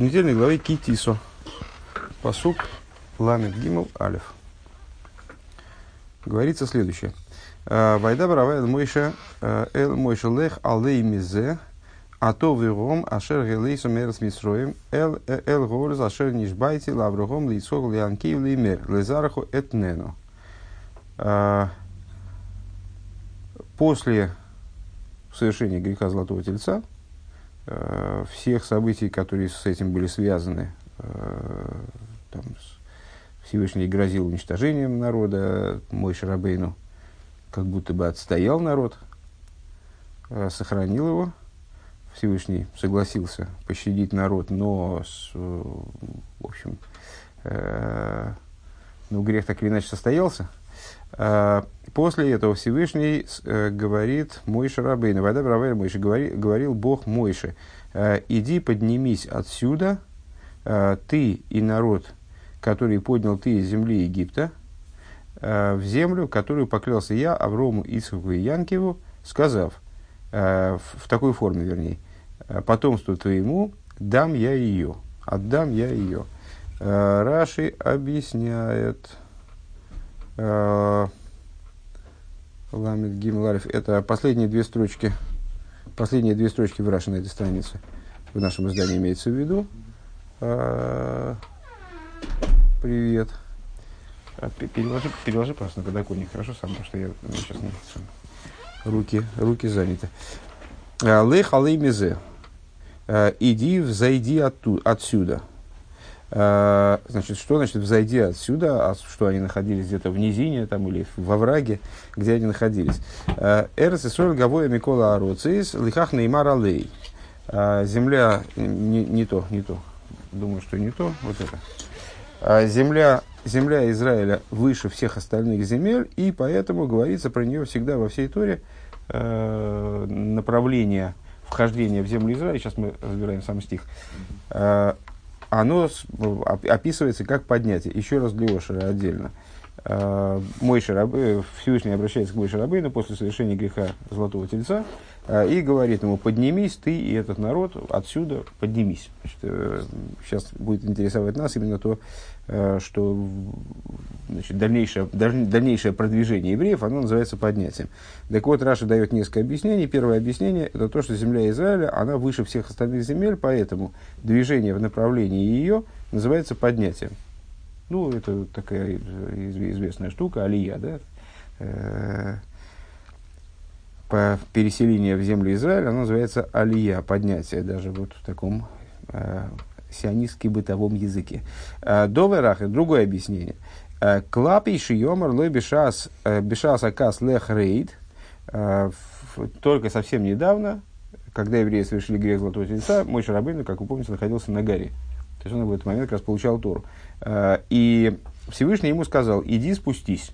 в недельной главе Китисо. Посук Ламит Гимл Алиф. Говорится следующее. Вайда Барава Эл Мойша Эл Мойша Лех Алей Мизе а то виром ашер гелейсу мерс мисроем эл эл горз ашер нишбайте лаврогом лицог лианкив лимер лезараху этнену. После совершения греха Золотого Тельца, всех событий, которые с этим были связаны, там, Всевышний грозил уничтожением народа, мой Шарабейну как будто бы отстоял народ, сохранил его, Всевышний согласился пощадить народ, но, с, в общем, э, ну, грех так или иначе состоялся. После этого Всевышний э, говорит Мойше Рабейна, Вайда Бравель Мойше, говори, говорил Бог Мойше, э, иди поднимись отсюда, э, ты и народ, который поднял ты из земли Египта, в землю, которую поклялся я Аврому, Исхаку и Янкиву, сказав, в, такой форме, вернее, «Э, потомству твоему дам я ее, отдам я ее. Раши объясняет, Ламит Гимларев, это последние две строчки, последние две строчки в на этой странице, в нашем издании имеется в виду. Привет. Переложи, переложи просто на подоконник, хорошо, сам, потому что я сейчас не, руки, руки заняты. Лех алей мизе. Иди, взойди оттуда, отсюда. Значит, что значит взойди отсюда? А что они находились где-то в низине там, или во враге, где они находились? Эрс и соль гавоя Микола Ароцис, лихах неймар алей. Земля, не, не то, не то. Думаю, что не то, вот это. Земля, земля Израиля выше всех остальных земель, и поэтому говорится про нее всегда во всей Торе э, направление вхождения в землю Израиля, сейчас мы разбираем сам стих, э, оно описывается как поднятие. Еще раз для Ошера отдельно. Э, мой Шарабы, Всевышний обращается к Мой Шарабейну после совершения греха Золотого Тельца э, и говорит ему, поднимись ты и этот народ отсюда, поднимись. Значит, сейчас будет интересовать нас именно то, что значит, дальнейшее, дальнейшее продвижение евреев, оно называется поднятием. Так вот, Раша дает несколько объяснений. Первое объяснение – это то, что земля Израиля, она выше всех остальных земель, поэтому движение в направлении ее называется поднятием. Ну, это такая известная штука, алия, да? Э, по переселению в землю Израиля, оно называется алия, поднятие, даже вот в таком э, сионистски-бытовом языке. Э, Доверах – другое объяснение. Клапи шиомар лой бешас, бешас акас лех рейд. Только совсем недавно, когда евреи совершили грех Золотого Тельца, мой Шарабейн, как вы помните, находился на горе. То есть он в этот момент как раз получал Тору. И Всевышний ему сказал, иди спустись.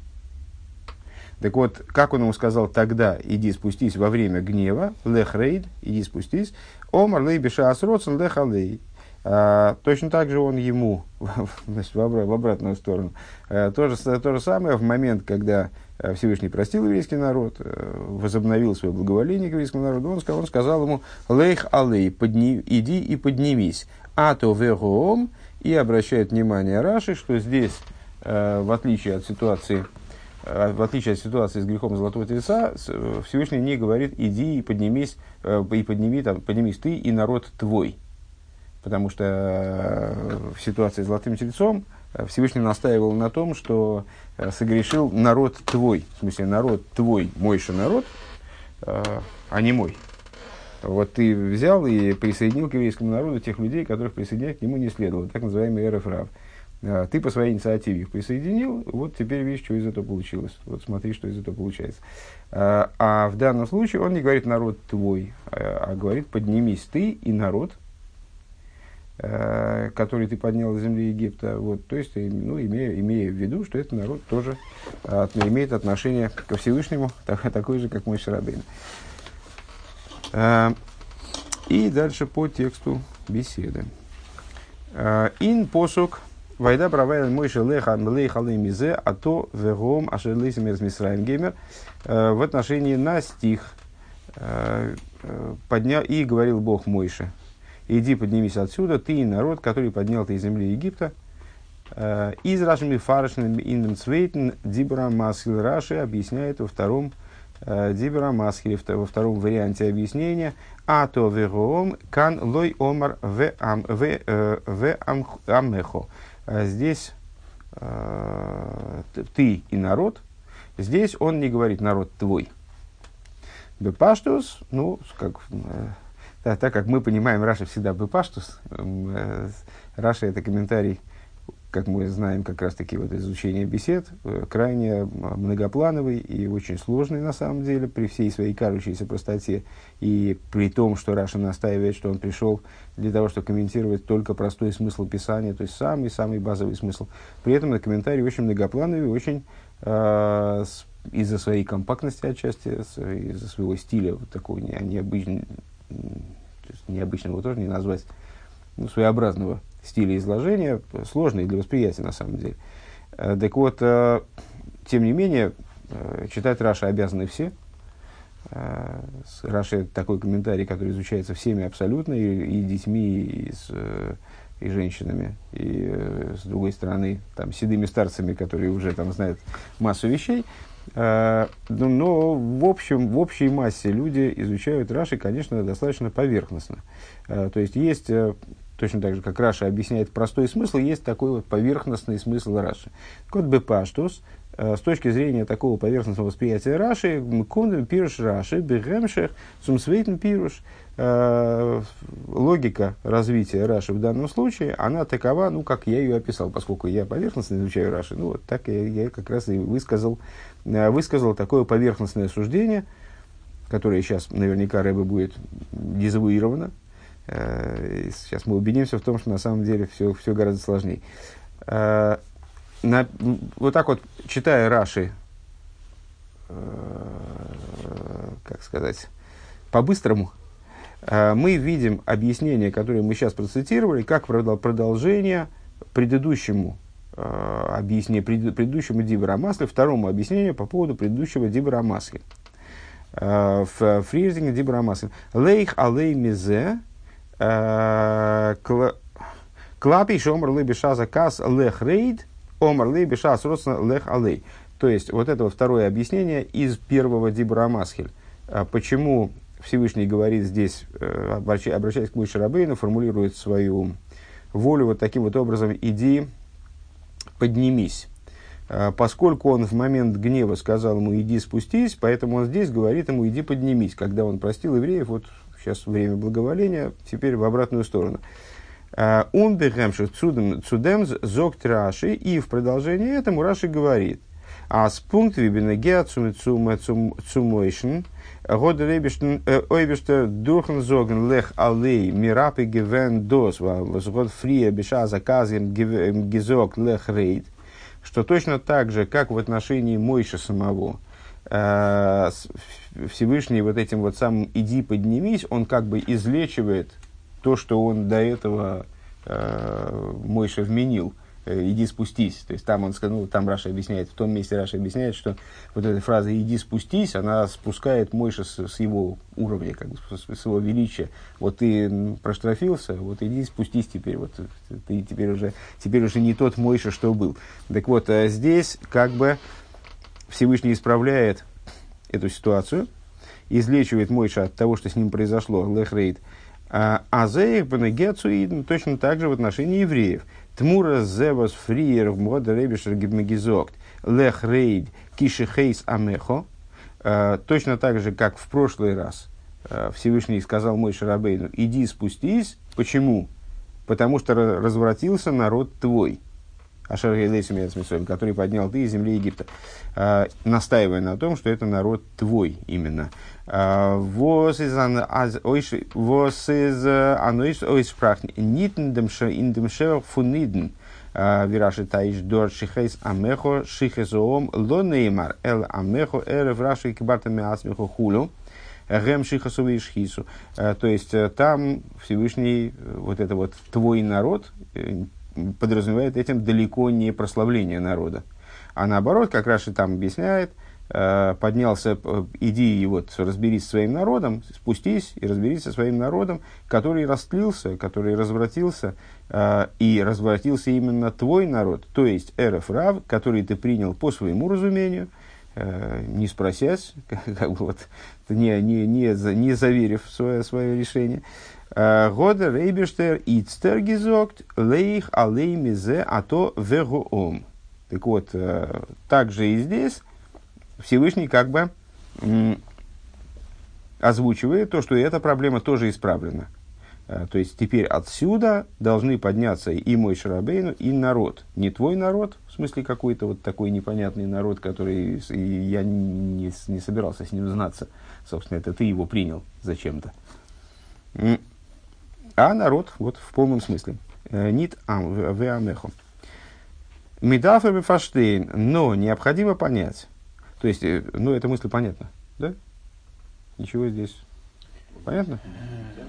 Так вот, как он ему сказал тогда, иди спустись во время гнева, лех рейд, иди спустись, омар лей беша асроцен лех алей. А, точно так же он ему, значит, в, обра- в обратную сторону, а, то, же, то же самое в момент, когда э, Всевышний простил еврейский народ, э, возобновил свое благоволение к еврейскому народу, он сказал, он сказал ему, лейх алей, подни, иди и поднимись, а то вегоом, и обращает внимание Раши, что здесь, э, в отличие от ситуации, в отличие от ситуации с грехом Золотого Тельца, Всевышний не говорит, иди и поднимись, и подними, там, поднимись ты и народ твой потому что э, в ситуации с Золотым Тельцом э, Всевышний настаивал на том, что э, согрешил народ твой, в смысле народ твой, мойший народ, а не мой. Вот ты взял и присоединил к еврейскому народу тех людей, которых присоединять к нему не следовало, так называемый РФРАВ. Ты по своей инициативе их присоединил, вот теперь видишь, что из этого получилось. Вот смотри, что из этого получается. А в данном случае он не говорит народ твой, а говорит поднимись ты и народ – Э, который ты поднял из земли Египта. Вот, то есть, ну, имея, имея в виду, что этот народ тоже имеет отношение ко Всевышнему, так, такой же, как мой Шарабейн. Э, и дальше по тексту беседы. Э, ин посук Вайда правая мойши леха млейха мизе, а то вегом ашерлейсим из геймер в отношении на стих поднял и говорил Бог Мойше иди поднимись отсюда, ты и народ, который поднял ты из земли Египта. Из Рашми Фаршным Индем Цвейтен Дибра Масхил Раши объясняет во втором Дибра Масхиле, во втором варианте объяснения, а то вероом кан лой омар в аммехо. Здесь ты и народ, здесь он не говорит народ твой. Бепаштус, ну, как, так, так как мы понимаем, Раша всегда бепаштус, Раши это комментарий как мы знаем, как раз таки вот изучение бесед, э, крайне многоплановый и очень сложный на самом деле, при всей своей кажущейся простоте, и при том, что Раши настаивает, что он пришел для того, чтобы комментировать только простой смысл Писания, то есть самый-самый базовый смысл. При этом он комментарий очень многоплановый, очень э, из-за своей компактности отчасти, из-за своего стиля, вот такого не, необычного, необычного тоже не назвать, ну, своеобразного стиля изложения, сложные для восприятия на самом деле. Э, так вот, э, тем не менее, э, читать Раши обязаны все. Раши это такой комментарий, который изучается всеми абсолютно, и, и детьми, и, с, и женщинами, и с другой стороны, там, седыми старцами, которые уже там знают массу вещей. Но, но в, общем, в общей массе люди изучают Раши, конечно, достаточно поверхностно. То есть есть точно так же, как Раша объясняет простой смысл, есть такой вот поверхностный смысл Раши. Кот Бепаштус, э, с точки зрения такого поверхностного восприятия Раши, Кундем пируш Раши, Бегемшех, Сумсвейтен пируш, э, логика развития Раши в данном случае, она такова, ну, как я ее описал, поскольку я поверхностно изучаю Раши, ну, вот так я, я как раз и высказал, э, высказал такое поверхностное суждение, которое сейчас наверняка Рэбе будет дезавуировано, сейчас мы убедимся в том, что на самом деле все, все гораздо сложнее. Э, на, вот так вот, читая Раши, э, как сказать, по-быстрому, мы видим объяснение, которое мы сейчас процитировали, как продолжение предыдущему объяснению, предыдущему Масле, второму объяснению по поводу предыдущего Масле. В фризинге Масле. Лейх алей мизе Э, Клапи шомар лы бешаза кас лех рейд, омар лы бешаз родственно лех алей. То есть, вот это вот второе объяснение из первого Дибра Масхель. А почему Всевышний говорит здесь, э, обращаясь к Мойше Рабейну, формулирует свою волю вот таким вот образом, иди, поднимись. А поскольку он в момент гнева сказал ему, иди спустись, поэтому он здесь говорит ему, иди поднимись. Когда он простил евреев, вот сейчас время благоволения, теперь в обратную сторону. Умбехемши цудем зок траши, и в продолжении этому Раши говорит, а с пункт вибенегеа цумойшн, год ребештен אויבערשטער דורכן זאגן לך עלה מרפא געווען דאס, וואס ער האט פריער משה'ן געזאגט לך רד, что точно так же, как в отношении Мойше самого, Э, Всевышний вот этим вот самым «иди поднимись», он как бы излечивает то, что он до этого э, Мойше вменил э, иди спустись. То есть там он ну, там Раши объясняет, в том месте Раши объясняет, что вот эта фраза иди спустись, она спускает Мойша с, с его уровня, как бы с, с его величия. Вот ты проштрафился, вот иди спустись теперь, вот ты теперь уже, теперь уже не тот Мойша, что был. Так вот, здесь как бы Всевышний исправляет эту ситуацию, излечивает Мойша от того, что с ним произошло, лехрейд. А зеих бенегецуидн точно так же в отношении евреев. Тмура зевас фриер в мода ребишер гибмегизокт лехрейд кишехейс амехо. А, точно так же, как в прошлый раз а, Всевышний сказал мой Шарабейну, иди спустись. Почему? Потому что развратился народ твой. Который поднял ты из земли Египта, э, настаивая на том, что это народ твой именно. Вос из аноис ойспрах нитндемше индемше фуниден. Вираши таиш дор шихейс амехо шихезоом ло неймар эл амехо эре враши кибартами асмехо хулю. Гэм шихасу шхису. То есть там Всевышний, вот это вот твой народ, подразумевает этим далеко не прославление народа. А наоборот, как Раши там объясняет, э, поднялся, иди и вот разберись со своим народом, спустись и разберись со своим народом, который растлился, который развратился, и развратился именно твой народ, то есть Эреф Рав, который ты принял по своему разумению, не спросясь, как бы вот, не, не, не, не заверив свое, свое решение. Года Рейбештер Ицтер гизокт лейх алей мизе а то вегуом. Так вот, э, также и здесь Всевышний как бы озвучивает то, что эта проблема тоже исправлена. Э, то есть теперь отсюда должны подняться и мой Шарабейну, и народ. Не твой народ, в смысле какой-то вот такой непонятный народ, который я не, не собирался с ним знаться. Собственно, это ты его принял зачем-то а народ, вот в полном смысле. Э, Нит ам в амеху. Медафа фаштейн, но необходимо понять. То есть, э, ну, эта мысль понятна, да? Ничего здесь Понятно?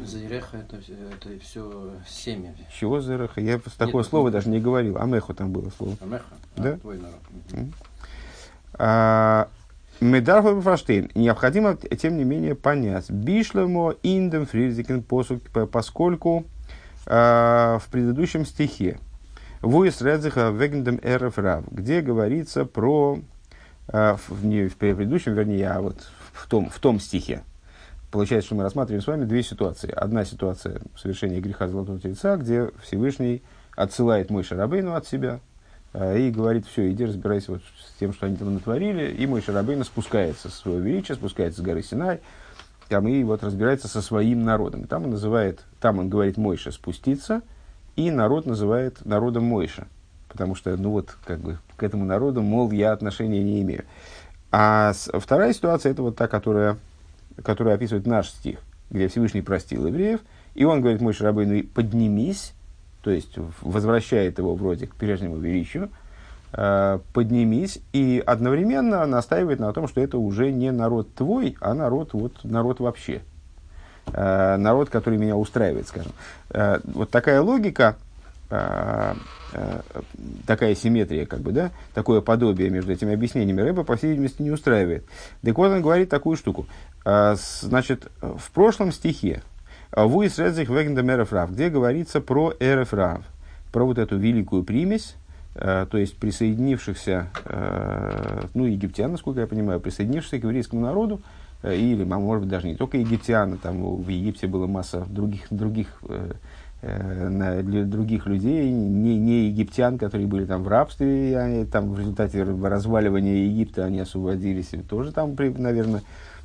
Зереха это, это все семя. Чего зереха? Я такое Нет, слово даже не говорил. Амеху там было слово. Амеха? Да? А, твой народ. А, Медарху Фаштейн. Необходимо, тем не менее, понять. Бишлемо индем фризикен посук, поскольку э, в предыдущем стихе Вуис Редзиха Вегендем Эреф Рав, где говорится про, э, в, не в предыдущем, вернее, а вот в том, в том стихе. Получается, что мы рассматриваем с вами две ситуации. Одна ситуация совершения греха Золотого Тельца, где Всевышний отсылает мой Шарабейну от себя, и говорит, все, иди разбирайся вот с тем, что они там натворили. И мой Шарабейна спускается со своего величия, спускается с горы Синай, там и вот разбирается со своим народом. Там он называет, там он говорит Мойша спуститься, и народ называет народом Мойша. Потому что, ну вот, как бы, к этому народу, мол, я отношения не имею. А вторая ситуация, это вот та, которая, которая описывает наш стих, где Всевышний простил евреев, и он говорит Мойша Рабейну, поднимись, то есть возвращает его вроде к прежнему величию, э, поднимись и одновременно настаивает на том, что это уже не народ твой, а народ, вот, народ вообще. Э, народ, который меня устраивает, скажем. Э, вот такая логика, такая симметрия, как бы, да, такое подобие между этими объяснениями Рэба, по всей видимости, не устраивает. Так он говорит такую штуку. Значит, в прошлом стихе, Вуис Редзих Вегендемеров Рав, где говорится про Эреф Рав, про вот эту великую примесь, э, то есть присоединившихся, э, ну, египтян, насколько я понимаю, присоединившихся к еврейскому народу, э, или, а может быть, даже не только египтяне, там в Египте была масса других, других, для других людей, не, не египтян, которые были там в рабстве, и они там в результате разваливания Египта они освободились, и тоже там, наверное,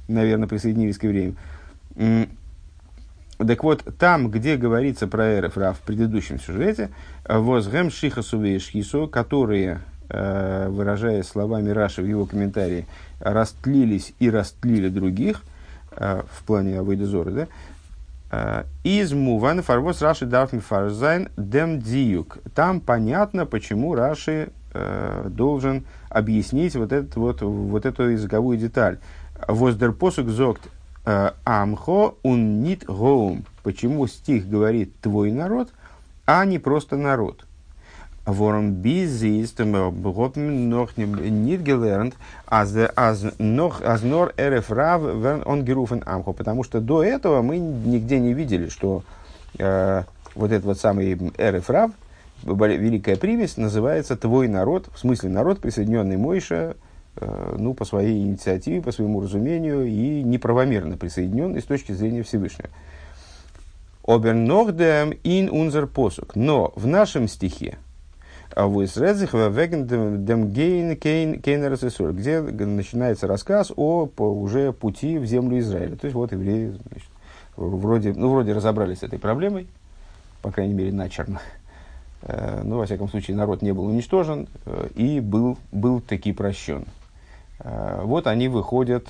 наверное присоединились к евреям. Так вот, там, где говорится про Эреф в предыдущем сюжете, возгем шихасу вешхису, которые, э, выражая словами Раши в его комментарии, растлились и растлили других, э, в плане Авойдезора, да, э, из Муван Фарвос Раши Дарфми Фарзайн Дем Диюк. Там понятно, почему Раши должен объяснить вот, этот, вот, вот эту языковую деталь. Воздер посук зогт Амхо он нит гоум. Почему стих говорит твой народ, а не просто народ? Ворон бизист noch nicht gelernt, als, als, noch, als nor эреф рав он gerufen амхо. Потому что до этого мы нигде не видели, что э, вот этот вот самый эреф рав, великая примесь, называется твой народ, в смысле народ, присоединенный Мойша, Э, ну, по своей инициативе, по своему разумению и неправомерно присоединенный с точки зрения Всевышнего. Обернордем ин унзер посук. Но в нашем стихе, где начинается рассказ о уже пути в землю Израиля. То есть вот евреи значит, вроде, ну, вроде разобрались с этой проблемой, по крайней мере, начерно. Э, ну, во всяком случае, народ не был уничтожен э, и был, был таки прощен. Э, вот они выходят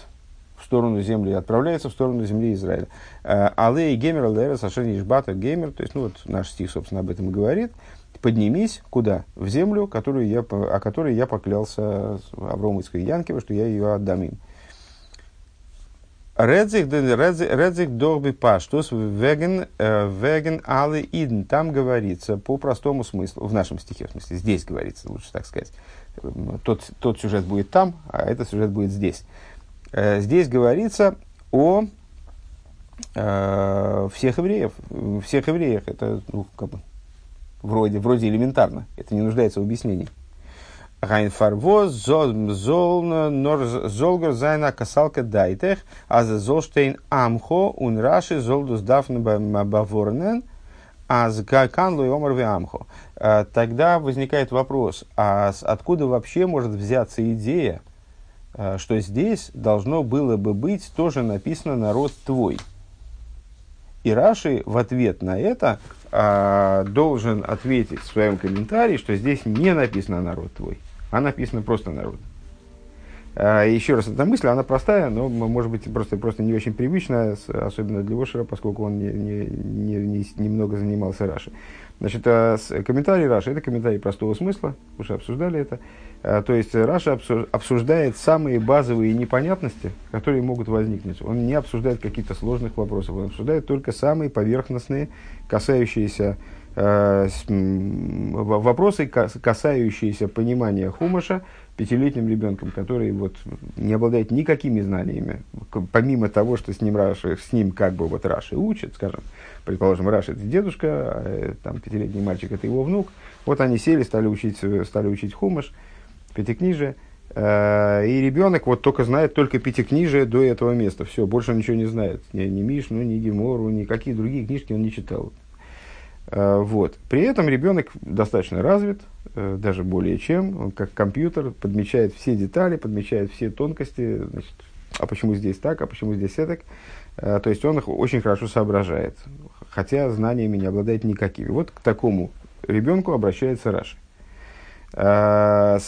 в сторону земли, отправляются в сторону земли Израиля. Э, Алей гемер алдера сашен ишбата гемер, то есть, ну вот наш стих, собственно, об этом и говорит. Поднимись куда? В землю, которую я, о которой я поклялся Аврому и Янкева, что я ее отдам им. Редзих, редзих дорби паштус веген, э, веген алы идн. Там говорится по простому смыслу, в нашем стихе, в смысле, здесь говорится, лучше так сказать. Тот, тот сюжет будет там, а этот сюжет будет здесь. Э, здесь говорится о э, всех евреев. Всех евреях. Это ну, как бы, вроде, вроде элементарно. Это не нуждается в объяснении. Амхо ун раши золдус дафн баворнен, а амхо. Э, тогда возникает вопрос, а откуда вообще может взяться идея, э, что здесь должно было бы быть тоже написано «народ твой». И Раши в ответ на это а, должен ответить в своем комментарии, что здесь не написано «народ твой» а написано просто народ. А, еще раз, эта мысль, она простая, но, может быть, просто, просто не очень привычная, особенно для Вошера, поскольку он не, не, не, не, немного занимался Раши. Значит, а, комментарий Раши – это комментарий простого смысла, уже обсуждали это. А, то есть, Раша обсуждает самые базовые непонятности, которые могут возникнуть. Он не обсуждает какие-то сложных вопросов, он обсуждает только самые поверхностные, касающиеся вопросы, касающиеся понимания хумаша пятилетним ребенком, который вот не обладает никакими знаниями, помимо того, что с ним, Раши, с ним как бы вот Раши учит, скажем, предположим, Раши это дедушка, а э, там пятилетний мальчик это его внук, вот они сели, стали учить, стали учить хумаш, пятикнижие, э, и ребенок вот только знает только пятикнижие до этого места. Все, больше он ничего не знает. Ни, ни Мишну, ни Гемору, никакие другие книжки он не читал. Э, вот. При этом ребенок достаточно развит, э, даже более чем. Он как компьютер подмечает все детали, подмечает все тонкости. Значит, а почему здесь так, а почему здесь так. Э, то есть он их очень хорошо соображает, хотя знаниями не обладает никакими. Вот к такому ребенку обращается Раши. В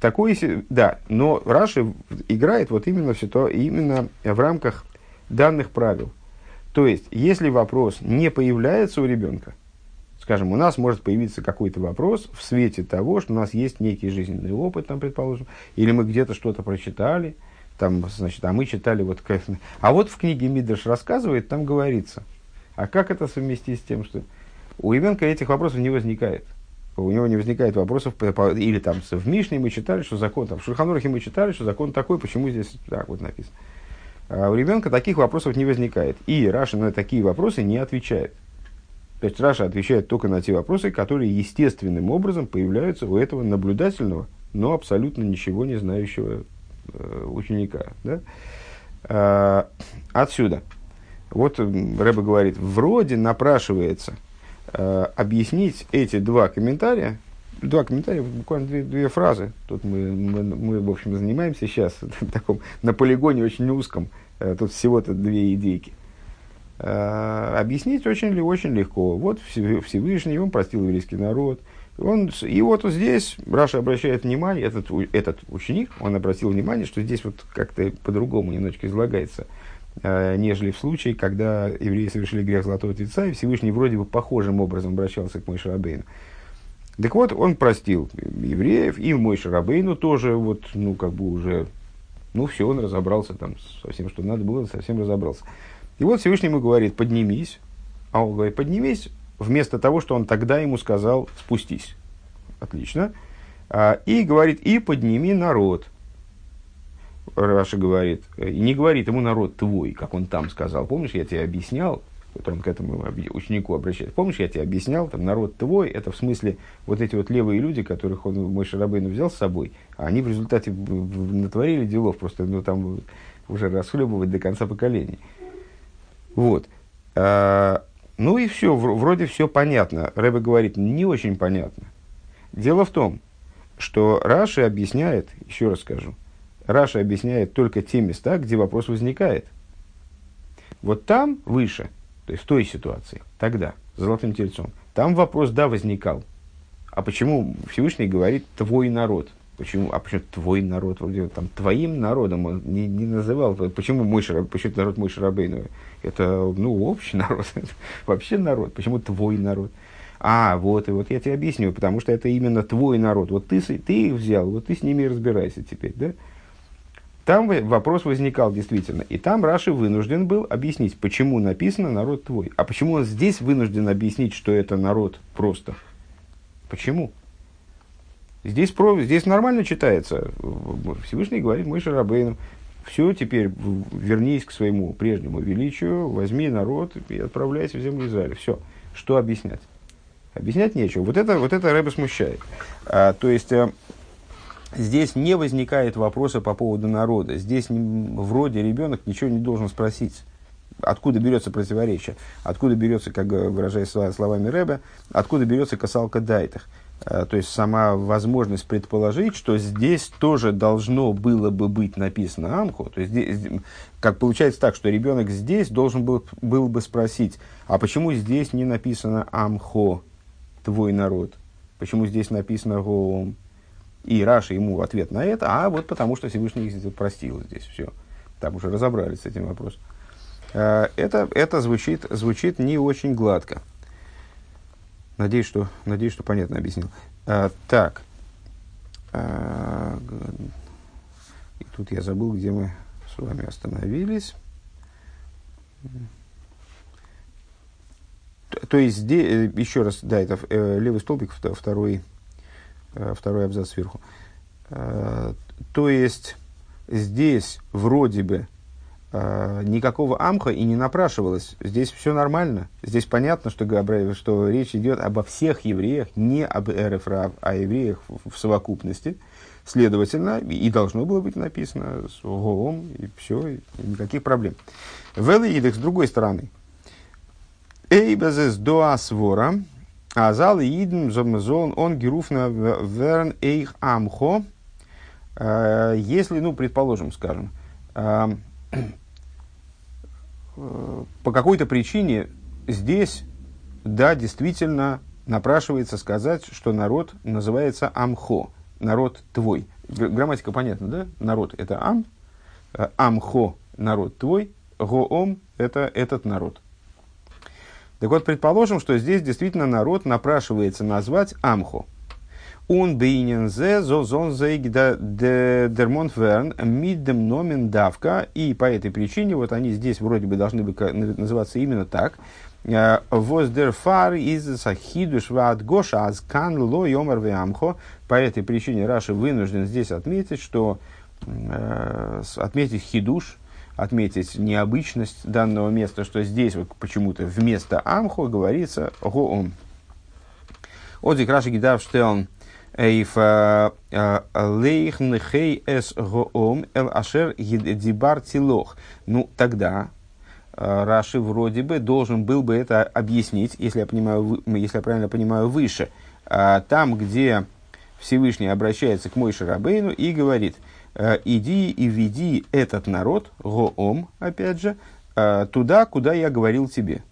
такой, да, но Раши играет вот именно, все то, именно в рамках данных правил. То есть, если вопрос не появляется у ребенка, скажем, у нас может появиться какой-то вопрос в свете того, что у нас есть некий жизненный опыт, там, предположим, или мы где-то что-то прочитали, там, значит, а мы читали вот... А вот в книге Мидраш рассказывает, там говорится. А как это совместить с тем, что у ребенка этих вопросов не возникает? У него не возникает вопросов, или там в Мишне мы читали, что закон, там в Шулхан Арухе мы читали, что закон такой, почему здесь так вот написано. А у ребенка таких вопросов не возникает. И Раши на такие вопросы не отвечает. То есть Раши отвечает только на те вопросы, которые естественным образом появляются у этого наблюдательного, но абсолютно ничего не знающего э, ученика. Да? А, отсюда. Вот Рэба говорит, вроде напрашивается э, объяснить эти два комментария, два комментария, буквально две, две фразы. Тут мы, мы, мы, в общем, занимаемся сейчас таком, на полигоне очень узком. Э, тут всего-то две идейки. Э, объяснить очень, очень легко. Вот Всевышний, он простил еврейский народ. Он, и вот здесь Раша обращает внимание, этот, этот ученик, он обратил внимание, что здесь вот как-то по-другому немножечко излагается, э, нежели в случае, когда евреи совершили грех Золотого Тельца, и Всевышний вроде бы похожим образом обращался к Мойше Рабейну. Так вот, он простил евреев, и мой Шарабейну тоже, вот, ну, как бы уже, ну, все, он разобрался там со всем, что надо было, совсем разобрался. И вот Всевышний ему говорит, поднимись, а он говорит, поднимись, вместо того, что он тогда ему сказал, спустись. Отлично. А, и говорит, и подними народ. Раша говорит, и не говорит ему народ твой, как он там сказал. Помнишь, я тебе объяснял, вот он к этому ученику обращается. Помнишь, я тебе объяснял, там народ твой, это в смысле вот эти вот левые люди, которых он мой Шарабейну взял с собой, а они в результате натворили делов, просто ну, там уже расхлебывать до конца поколений. Вот. А, ну и все, вроде все понятно. Рэбе говорит, не очень понятно. Дело в том, что Раши объясняет, еще раз скажу, Раши объясняет только те места, где вопрос возникает. Вот там, выше – то есть в той ситуации, тогда, с золотым тельцом, там вопрос, да, возникал. А почему Всевышний говорит «твой народ»? Почему, а почему твой народ? Вроде там твоим народом он не, не называл. Почему мой шараб, почему народ мой шарабейну? Это, ну, общий народ. Вообще народ. Почему твой народ? А, вот, и вот я тебе объясню, потому что это именно твой народ. Вот ты, ты их взял, вот ты с ними разбирайся теперь, да? там вопрос возникал действительно. И там Раши вынужден был объяснить, почему написано «народ твой». А почему он здесь вынужден объяснить, что это народ просто? Почему? Здесь, про, здесь нормально читается. Всевышний говорит Мой Шарабейну, все, теперь вернись к своему прежнему величию, возьми народ и отправляйся в землю Израиля. Все. Что объяснять? Объяснять нечего. Вот это, вот это Рэбе смущает. А, то есть, а, здесь не возникает вопроса по поводу народа. Здесь не, вроде ребенок ничего не должен спросить. Откуда берется противоречие? Откуда берется, как выражаясь словами Рэбе, откуда берется касалка дайтах? Э, то есть сама возможность предположить, что здесь тоже должно было бы быть написано Амху. То есть здесь, как получается так, что ребенок здесь должен был, был бы спросить, а почему здесь не написано Амхо, твой народ? Почему здесь написано Гоом? И Раша ему в ответ на это, а вот потому что Всевышний их простил здесь все. Там уже разобрались с этим вопросом. Э, это, это звучит, звучит не очень гладко. Надеюсь, что, надеюсь, что понятно объяснил. А, так. А, и тут я забыл, где мы с вами остановились. То есть здесь, э, еще раз, да, это э, левый столбик, второй, э, второй абзац сверху. А, то есть здесь вроде бы э, никакого амха и не напрашивалось. Здесь все нормально. Здесь понятно, что, что речь идет обо всех евреях, не об РФРА, а евреях в, совокупности. Следовательно, и должно было быть написано с Гоом, и все, и никаких проблем. Велиидах с другой стороны. Эйбезес доасвора, азал иден зомзон он геруфна верн эйх амхо. Э, если, ну, предположим, скажем, э, по какой-то причине здесь, да, действительно напрашивается сказать, что народ называется Амхо, народ твой. Грамматика понятна, да? Народ – это Ам, э, Амхо – народ твой, Гоом – это этот народ. Так вот, предположим, что здесь действительно народ напрашивается назвать Амхо – Он бейнен зе зон зейг дермонт верн миддем номен давка. И по этой причине, вот они здесь вроде бы должны бы называться именно так. Воздерфар из сахидуш вад гоша аз кан ло йомар веамхо. По этой причине Раши вынужден здесь отметить, что э, отметить хидуш, отметить необычность данного места, что здесь вот почему-то вместо амхо говорится гоом. Отзик Раши Гидавштелн Эйф э, э, лейх нхей эс гоом эл ашер дибар тилох. Ну, тогда э, Раши вроде бы должен был бы это объяснить, если я, понимаю, если я правильно понимаю, выше. Там, где Всевышний обращается к Мойше Рабейну и говорит, иди и веди этот народ, гоом, опять же, туда, куда я говорил тебе.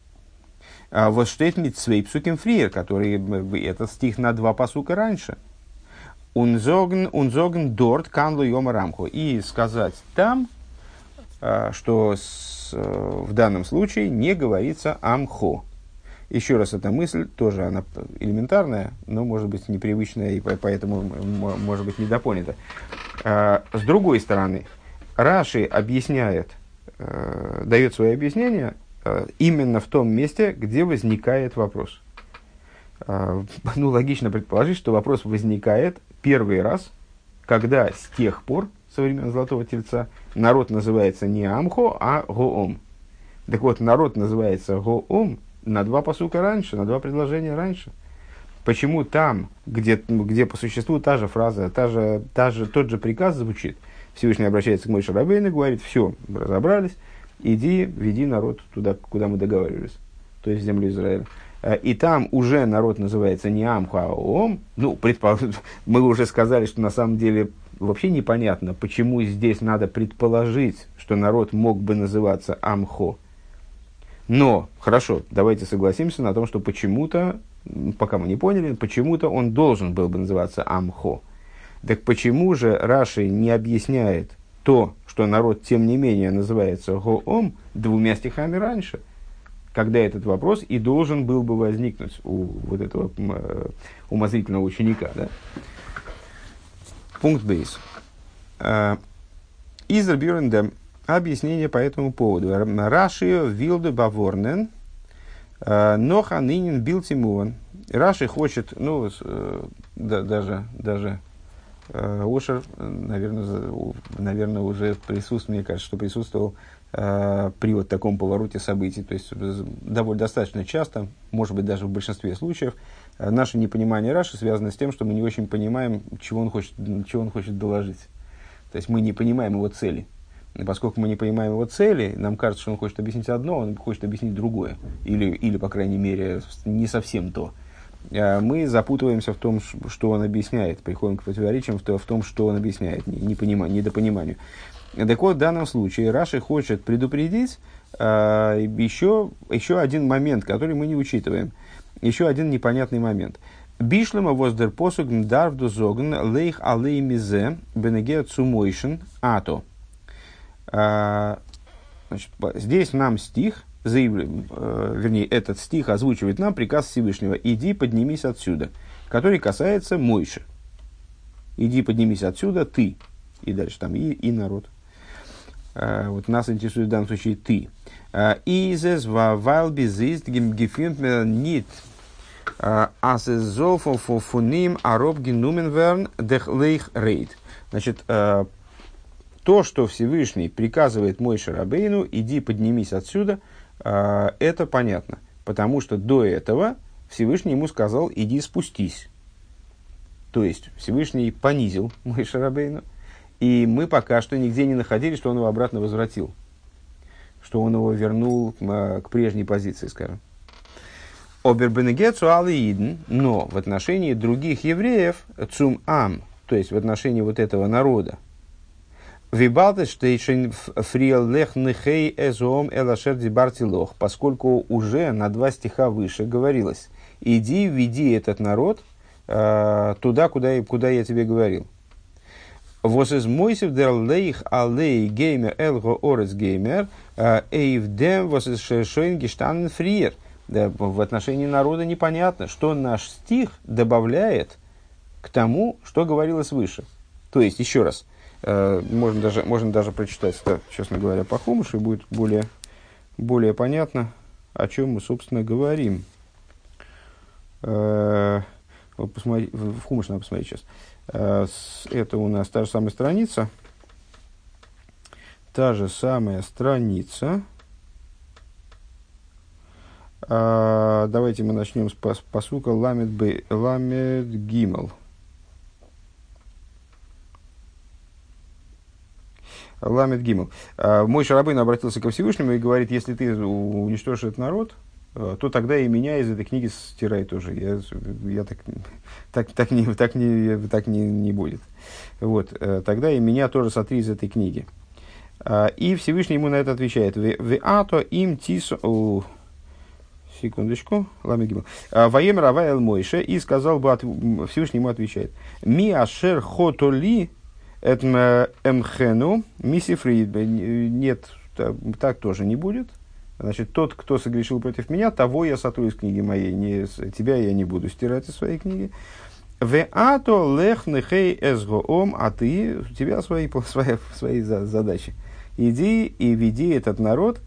Вот штейт митцвей псуким фриер, который, этот стих на два посука раньше – Унзоген, унзоген дорт канлу йома рамху. И сказать там, а, что с, э, в данном случае не говорится амхо. Еще раз, эта мысль тоже она элементарная, но может быть непривычная и поэтому может быть недопонята. А, с другой стороны, Раши объясняет, э, дает свое объяснение э, именно в том месте, где возникает вопрос. Ну, логично предположить, что вопрос возникает первый раз, когда с тех пор, со времен Золотого Тельца, народ называется не Амхо, а Гоом. Так вот, народ называется Гоом на два посука раньше, на два предложения раньше. Почему там, где, где по существу та же фраза, та же, та же, тот же приказ звучит, Всевышний обращается к Мойше Рабейну и говорит, все, разобрались, иди, веди народ туда, куда мы договаривались, то есть в землю Израиля. Э, и там уже народ называется не Амху, а Ом, ну, предпол... мы уже сказали, что на самом деле вообще непонятно, почему здесь надо предположить, что народ мог бы называться Амхо. Но, хорошо, давайте согласимся на том, что почему-то, пока мы не поняли, почему-то он должен был бы называться Амхо. Так почему же Раши не объясняет то, что народ тем не менее называется Гоом двумя стихами раньше? Когда этот вопрос и должен был бы возникнуть у вот этого э, умозрительного ученика. Да? Пункт бейс. Э, Изер Бюрендем. Объяснение по этому поводу. Рашио Вилде Баворнен. Ноха нынен бил Тимуан. Раши хочет, ну, да, даже, даже Ошер, наверное, наверное, уже присутствует, мне кажется, что присутствовал э, при вот таком повороте событий. То есть, довольно достаточно часто, может быть, даже в большинстве случаев, э, наше непонимание Раши связано с тем, что мы не очень понимаем, чего он хочет, чего он хочет доложить. То есть, мы не понимаем его цели. И поскольку мы не понимаем его цели, нам кажется, что он хочет объяснить одно, он хочет объяснить другое. Или, или по крайней мере, не совсем то. Мы запутываемся в том, что он объясняет, приходим к противоречиям в том, что он объясняет, непониманию, недопониманию. Так вот, в данном случае Раши хочет предупредить э, еще, еще один момент, который мы не учитываем. Еще один непонятный момент. Бишлема воздер посуг дарвду зогн лейх алей мизе бенеге цумойшен ато. А, значит, здесь нам стих, заявляет, э, вернее, этот стих озвучивает нам приказ Всевышнего «Иди, поднимись отсюда», который касается Мойши. «Иди, поднимись отсюда, ты». И дальше там и, и народ. Э, вот нас интересует в данном случае «ты». Э, «Изес вавал безист гефюнт нит ас золфо фуним ароб генумен дех лейх рейд». Значит, то, что Всевышний приказывает мой Шарабейну, иди поднимись отсюда – это понятно, потому что до этого Всевышний ему сказал, иди спустись. То есть Всевышний понизил мой Шарабейну, и мы пока что нигде не находили, что он его обратно возвратил, что он его вернул к, а, к прежней позиции, скажем. Обербенегецу алиидн, но в отношении других евреев, цум ам, то есть в отношении вот этого народа, Вибалтештейшен фриел лех нехей эзом элашер дибартилох, поскольку уже на два стиха выше говорилось, иди, веди этот народ э, туда, куда, куда я тебе говорил. Вос из мойсев дер лейх алей геймер элго орес геймер эйвдем вос из шейн гештанен фриер. В отношении народа непонятно, что наш стих добавляет к тому, что говорилось выше. То есть, еще раз – Э, можно даже, можно даже прочитать это, честно говоря, по Хумушу, и будет более, более понятно, о чем мы, собственно, говорим. Э, вот посмотри, в Хумуш надо посмотреть сейчас. Э, это у нас та же самая страница. Та же самая страница. Давайте мы начнем с посука Ламед, Ламед Гимел. Ламет Гимл. А, мой Шарабейн обратился ко Всевышнему и говорит, если ты уничтожишь этот народ, то тогда и меня из этой книги стирай тоже. Я, я так, так, так, не, так, не, так не, не будет. Вот, э, тогда и меня тоже сотри из этой книги. А, и Всевышний ему на это отвечает. Веато им тисо... Секундочку. Ламегимл. Ваемер Авайл Мойше. И сказал бы, Всевышний ему отвечает. Ми ашер хотоли Эмхену мисифрид. Нет, так тоже не будет. Значит, тот, кто согрешил против меня, того я сотру из книги моей. Не, тебя я не буду стирать из своей книги. В ато лех нехей эсгоом, а ты, у тебя свои, свои, свои задачи. Иди и веди этот народ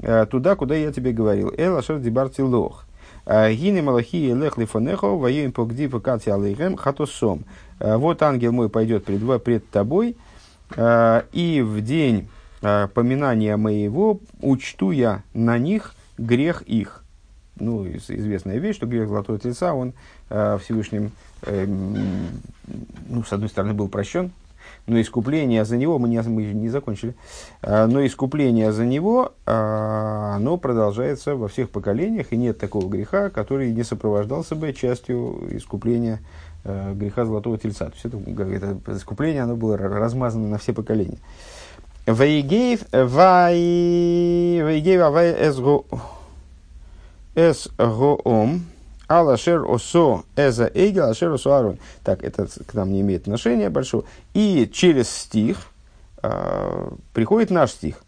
э, туда, куда я тебе говорил. Эл ашер дибарти лох. Гини малахи лех лифонехо, воюем погди покати алейхем хатосом. Э, вот ангел мой пойдет пред, пред тобой, э, и в день э, поминания моего учту я на них грех их. Ну, известная вещь, что грех золотого тельца, он Всевышним, ну, с одной стороны, был прощен, но искупление за него, мы не, мы не закончили, но искупление за него, оно продолжается во всех поколениях, и нет такого греха, который не сопровождался бы частью искупления э, греха золотого тельца. То есть это, это искупление, оно было размазано на все поколения. Вейгейв вейгейв авай эсгоом алашер осо эза эйгел алашер осо арон. Так, это к нам не имеет отношения большого. И через стих э, приходит наш стих.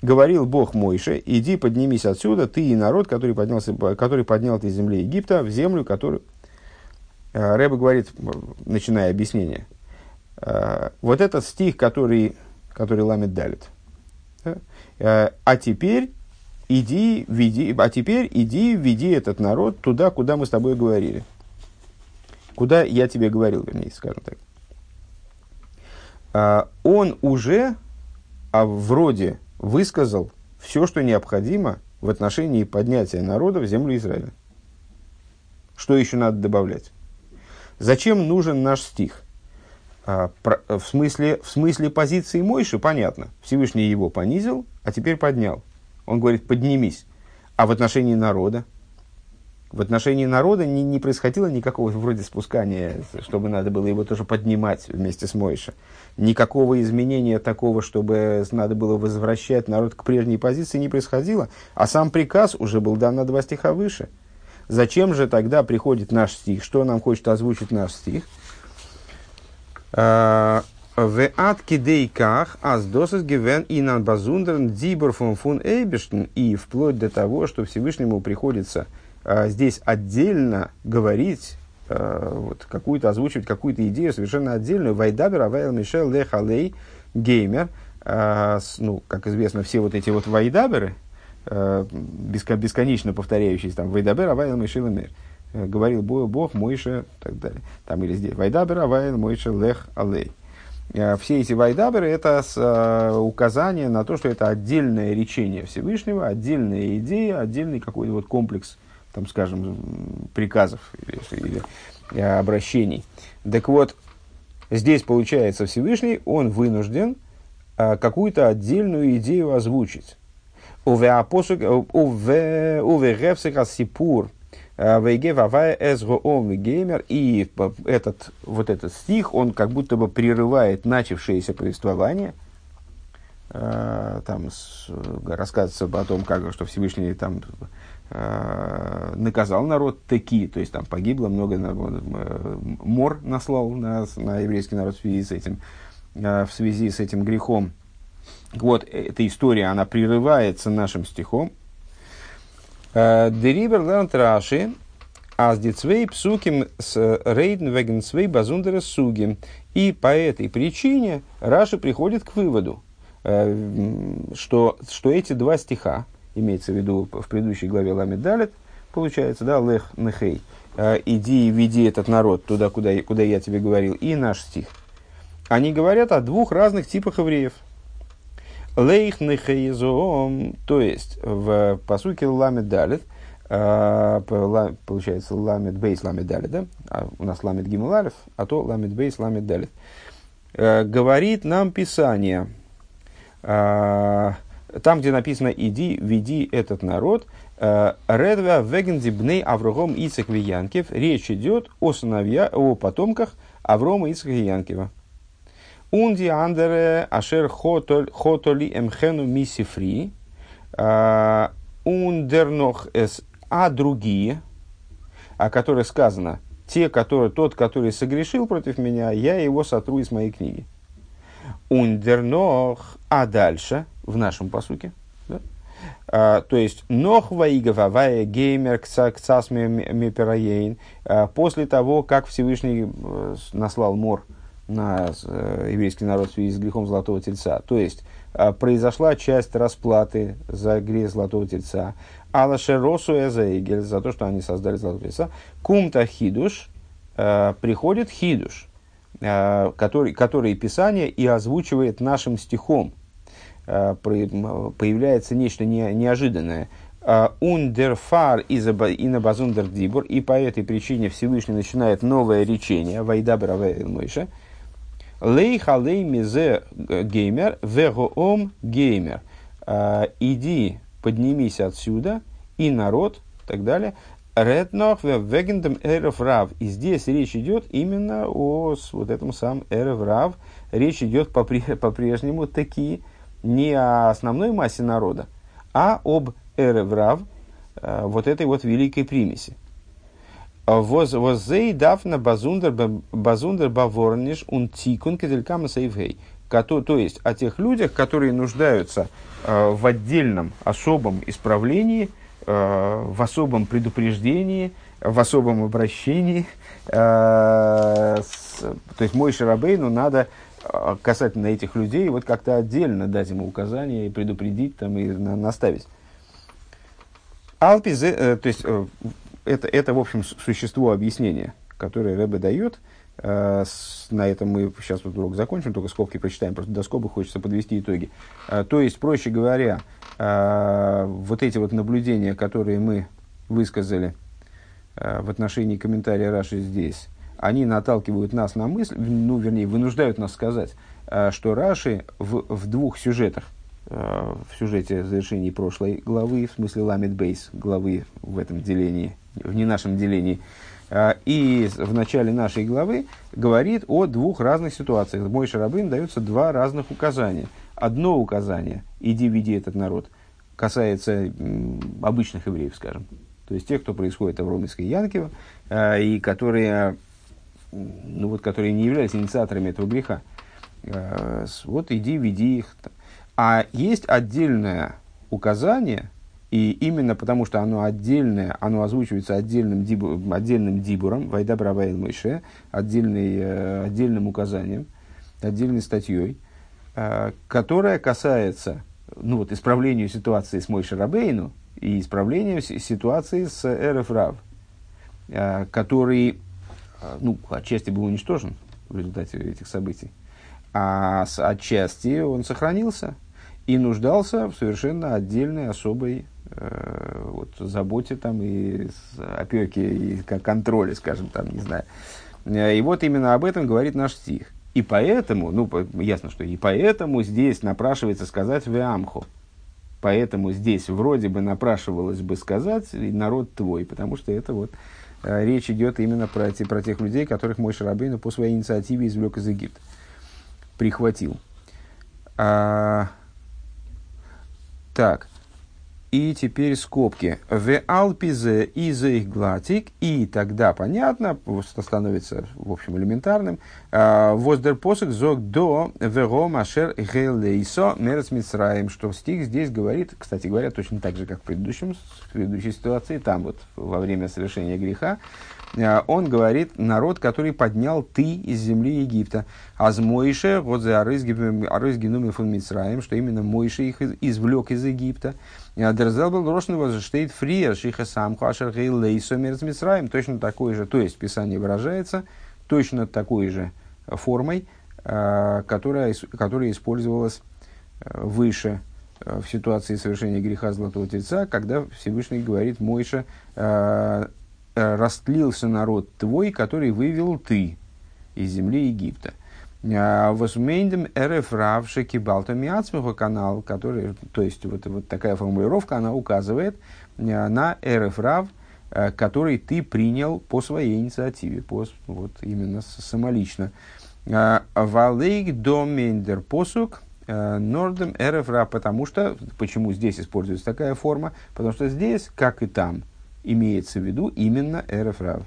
Говорил Бог Мойше, иди поднимись отсюда, ты и народ, который, поднялся, который поднял ты из земли Египта, в землю, которую, Э, Рэба говорит, начиная объяснение, э, вот этот стих, который, который ламит далит. Э, а теперь иди, веди, а теперь иди, веди этот народ туда, куда мы с тобой говорили. Куда я тебе говорил, вернее, скажем так. А, он уже а, вроде высказал все, что необходимо в отношении поднятия народа в землю Израиля. Что еще надо добавлять? Зачем нужен наш стих? А, в, смысле, в смысле позиции Мойши понятно. Всевышний его понизил, а теперь поднял. Он говорит, поднимись. А в отношении народа? В отношении народа не, не происходило никакого вроде спускания, чтобы надо было его тоже поднимать вместе с Мойши. Никакого изменения такого, чтобы надо было возвращать народ к прежней позиции, не происходило. А сам приказ уже был дан на два стиха выше. Зачем же тогда приходит наш стих? Что нам хочет озвучить наш стих? А, עד כדי כך אז דאס איז געווען אין אן באזונדערן דיבור פון פון אויבערשטן. И вплоть до того, что Всевышнему приходится – а, здесь отдельно говорить, а, вот, какую-то озвучивать какую-то идею совершенно отдельную. וידבר הוי' אל משה לך עלה וגומר. Ну, как известно, все вот эти вот вайдаберы, бесконечно повторяющиеся, там, וידבר הוי' אל משה לאמר. Говорил Бог, Бог, Мойша, так далее. Там или здесь. Вайдабер, Авайл, Мойша, Лех, Алей. Все эти вайдаберы – это с, указание на то, что это отдельное речение Всевышнего, отдельная идея, отдельный какой-то вот комплекс там, скажем, приказов или, или обращений. Так вот, здесь получается Всевышний, он вынужден какую-то отдельную идею озвучить. Уве сипур а, геймер и этот, вот этот стих, он как будто бы прерывает начавшееся повествование, а, там рассказывается о том, как, что Всевышний там Э, наказал народ таки, то есть там погибло много э, мор наслал на, на еврейский народ в связи с этим, э, в связи с этим грехом. Вот эта история, она прерывается нашим стихом. Дерибер лернт Раши, аз дицвей псуким с рейден веген свей базундера суги. И по этой причине Раши приходит к выводу, что, что эти два стиха, имеется в виду в предыдущей главе Ламид Далит, получается, да, Лех Нехей, э, иди и веди этот народ туда, куда, куда я тебе говорил, и наш стих. Они говорят о двух разных типах евреев. Лейх Нехейзоом, то есть в посуке Ламид Далит, э, получается Ламид Бейс Ламид Далит, да? А у нас Ламид Гимулалев, а то Ламид Бейс Ламид Далит. Э, говорит нам Писание, там, где написано «иди, веди этот народ», э, Редва вегенди Аврогом Ицек Виянкев, речь идет о сыновья, о потомках Аврома Ицека Янкева. Унди андере ашер хотоли эмхену мисифри, ундернох эс, а другие, о которых сказано, те, которые, тот, который согрешил против меня, я его сотру из моей книги. Ундернох, а дальше – в нашем посуке. Да? А, то есть, нох ваигававая геймер кцас мепераейн, а, после того, как Всевышний э, наслал мор на э, еврейский народ в связи с грехом Золотого Тельца. То есть, а, произошла часть расплаты за грех Золотого Тельца. Алашеросу эзаигель, за то, что они создали Золотого Тельца. Кумта хидуш, а, приходит хидуш, который, который Писание и озвучивает нашим стихом. Э, появляется нечто не, неожиданное. Ундерфар и базундер дибур, и по этой причине Всевышний начинает новое речение, вайда мойша, лей мизе геймер, вегоом геймер, э, иди, поднимись отсюда, и народ, и так далее, Реднох вегендем эрев рав. И здесь речь идет именно о вот этом самом эрев рав. Речь идет по-прежнему такие, не о основной массе народа, а об эреврав, э, вот этой вот великой примеси. Воззей дафна базундер базундер баворниш ун тикун кеделькама сейвгей. То есть о тех людях, которые нуждаются э, в отдельном особом исправлении, э, в особом предупреждении, в особом обращении. То есть мой Шарабейну надо касательно этих людей, вот как-то отдельно дать ему указания и предупредить там, и на, наставить. Алпи, э, то есть э, это, это, в общем, существо объяснения, которое Рэбе дает. Э, на этом мы сейчас вот урок закончим, только скобки прочитаем, просто до скобы хочется подвести итоги. То есть, проще говоря, вот эти вот наблюдения, которые мы высказали в отношении комментария Раши здесь, они наталкивают нас на мысль, ну, вернее, вынуждают нас сказать, э, что Раши в, в двух сюжетах, э, в сюжете завершении прошлой главы, в смысле Ламед Бейс, главы в этом делении, в не нашем делении, э, и в начале нашей главы говорит о двух разных ситуациях. Мой Шарабын дается два разных указания. Одно указание – иди веди этот народ – касается обычных евреев, скажем. То есть тех, кто происходит в Ромейской Янкиво, и которые ну вот, которые не являются инициаторами этого греха. Э, вот иди, веди их. А есть отдельное указание, и именно потому, что оно отдельное, оно озвучивается отдельным, дибу, отдельным дибуром, Вайда Бравайл Мойше, отдельный, э, отдельным указанием, отдельной статьей, э, которая касается ну, вот, исправления ситуации с Мойше Рабейну и исправления ситуации с Эреф Рав, который а, ну, отчасти был уничтожен в результате этих событий, а отчасти он сохранился и нуждался в совершенно отдельной особой э, вот, заботе там, и опеке, и контроле, скажем, там, не знаю. И вот именно об этом говорит наш стих. И поэтому, ну, ясно, что и поэтому здесь напрашивается сказать «веамхо». Поэтому здесь вроде бы напрашивалось бы сказать «народ твой», потому что это вот Э, речь идет именно про, те, про тех людей, которых мой Шарабейну по своей инициативе извлек из Египта, прихватил. А, так, и теперь скобки. В алпизе из их глатик. И тогда понятно, становится, в общем, элементарным. А, Воздер посок зог до веро машер гейлейсо мерц мицраем. Что стих здесь говорит, кстати говоря, точно так же, как в, предыдущем, в предыдущей ситуации, там вот во время совершения греха, а, он говорит, народ, который поднял ты из земли Египта. Аз Мойше, вот за Арызгинуми фон Мицраем, что именно Мойше их извлек из Египта. Дерзел был брошен штейт фриер шиха самху ашер лейсомер с Мицраем. Точно такой же, то есть Писание выражается точно такой же формой, а, которая, которая использовалась а, выше в ситуации совершения греха Золотого Тельца, когда Всевышний говорит Мойша, Э, растлился народ твой, который вывел ты из земли Египта. А, Восмейндем РФ Равши Кибалта Миацмуха канал, который, то есть вот, вот такая формулировка, она указывает э, на РФ Рав, э, который ты принял по своей инициативе, по, вот именно самолично. Валейк домендер посук нордем РФ Рав, потому что, почему здесь используется такая форма, потому что здесь, как и там, имеется в виду именно Эрефрав.